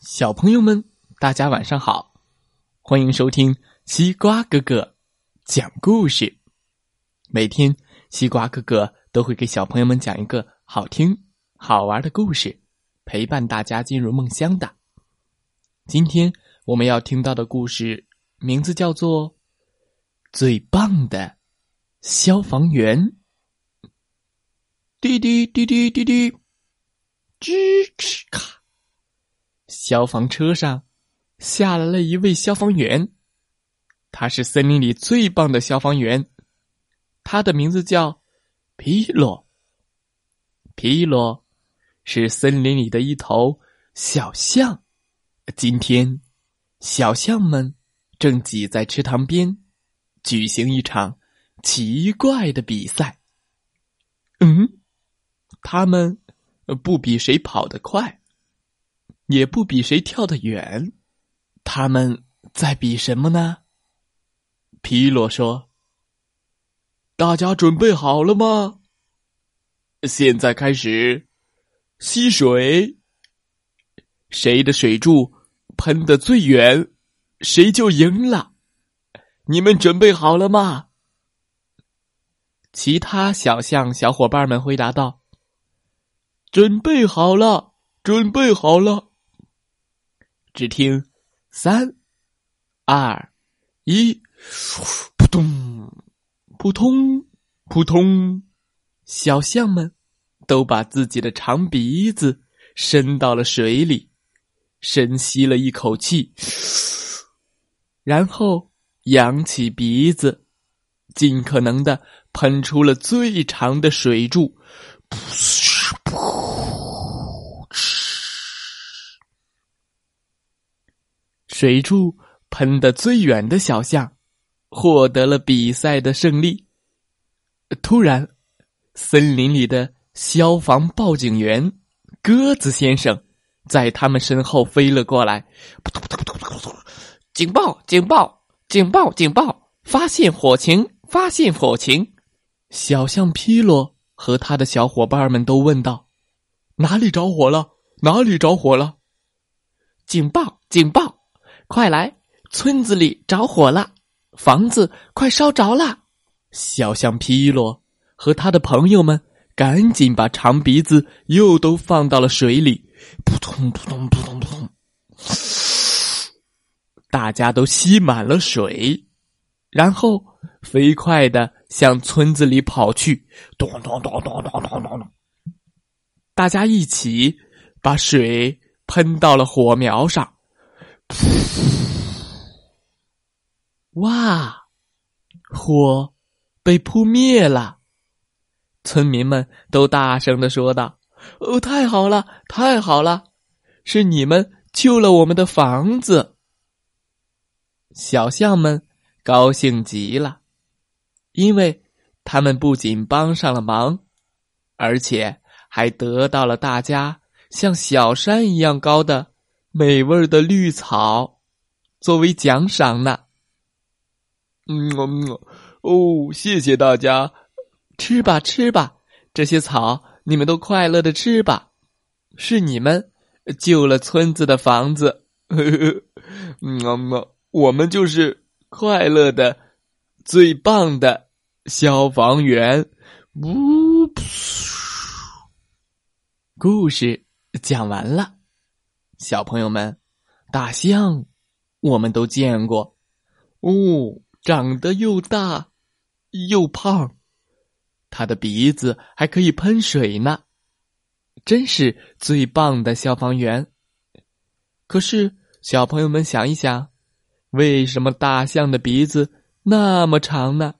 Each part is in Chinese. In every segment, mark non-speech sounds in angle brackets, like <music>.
小朋友们，大家晚上好！欢迎收听西瓜哥哥讲故事。每天，西瓜哥哥都会给小朋友们讲一个好听、好玩的故事，陪伴大家进入梦乡的。今天我们要听到的故事名字叫做《最棒的消防员》。滴滴滴滴滴滴，吱吱咔。消防车上下来了一位消防员，他是森林里最棒的消防员，他的名字叫皮洛。皮洛是森林里的一头小象。今天，小象们正挤在池塘边举行一场奇怪的比赛。嗯，他们不比谁跑得快。也不比谁跳得远，他们在比什么呢？皮洛说：“大家准备好了吗？现在开始吸水，谁的水柱喷得最远，谁就赢了。你们准备好了吗？”其他小象小伙伴们回答道：“准备好了，准备好了。”只听“三、二、一”，扑通、扑通、扑通，小象们都把自己的长鼻子伸到了水里，深吸了一口气，然后扬起鼻子，尽可能的喷出了最长的水柱，噗噗。水柱喷得最远的小象，获得了比赛的胜利。突然，森林里的消防报警员鸽子先生在他们身后飞了过来，警报！警报！警报！警报！发现火情！发现火情！小象皮罗和他的小伙伴们都问道：“哪里着火了？哪里着火了？”警报！警报！快来！村子里着火了，房子快烧着了。小象皮洛和他的朋友们赶紧把长鼻子又都放到了水里，扑通扑通扑通扑通，大家都吸满了水，然后飞快的向村子里跑去。咚咚咚咚咚咚咚咚，大家一起把水喷到了火苗上。哇！火被扑灭了，村民们都大声的说道：“哦，太好了，太好了！是你们救了我们的房子。”小象们高兴极了，因为他们不仅帮上了忙，而且还得到了大家像小山一样高的。美味的绿草，作为奖赏呢。嗯哦，谢谢大家，吃吧吃吧，这些草你们都快乐的吃吧。是你们救了村子的房子。呵 <laughs> 呵嗯嗯，我们就是快乐的、最棒的消防员。呜，故事讲完了。小朋友们，大象我们都见过，哦，长得又大又胖，它的鼻子还可以喷水呢，真是最棒的消防员。可是，小朋友们想一想，为什么大象的鼻子那么长呢？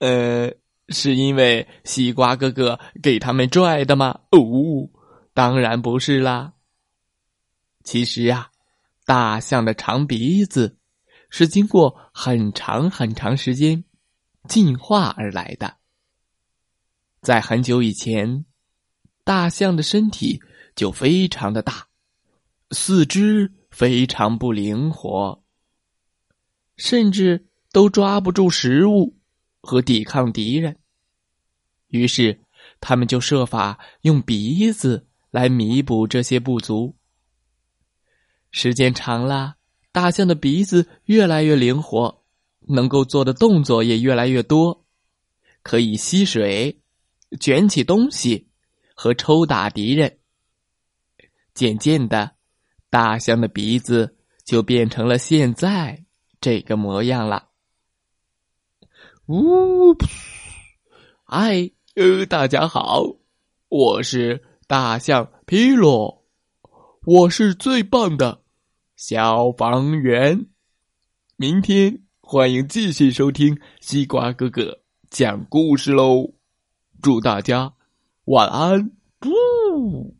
呃，是因为西瓜哥哥给他们拽的吗？哦，当然不是啦。其实呀，大象的长鼻子是经过很长很长时间进化而来的。在很久以前，大象的身体就非常的大，四肢非常不灵活，甚至都抓不住食物和抵抗敌人。于是，他们就设法用鼻子来弥补这些不足。时间长了，大象的鼻子越来越灵活，能够做的动作也越来越多，可以吸水、卷起东西和抽打敌人。渐渐的，大象的鼻子就变成了现在这个模样了。呜，嗨，呃，大家好，我是大象皮罗，我是最棒的消防员。明天欢迎继续收听西瓜哥哥讲故事喽，祝大家晚安。不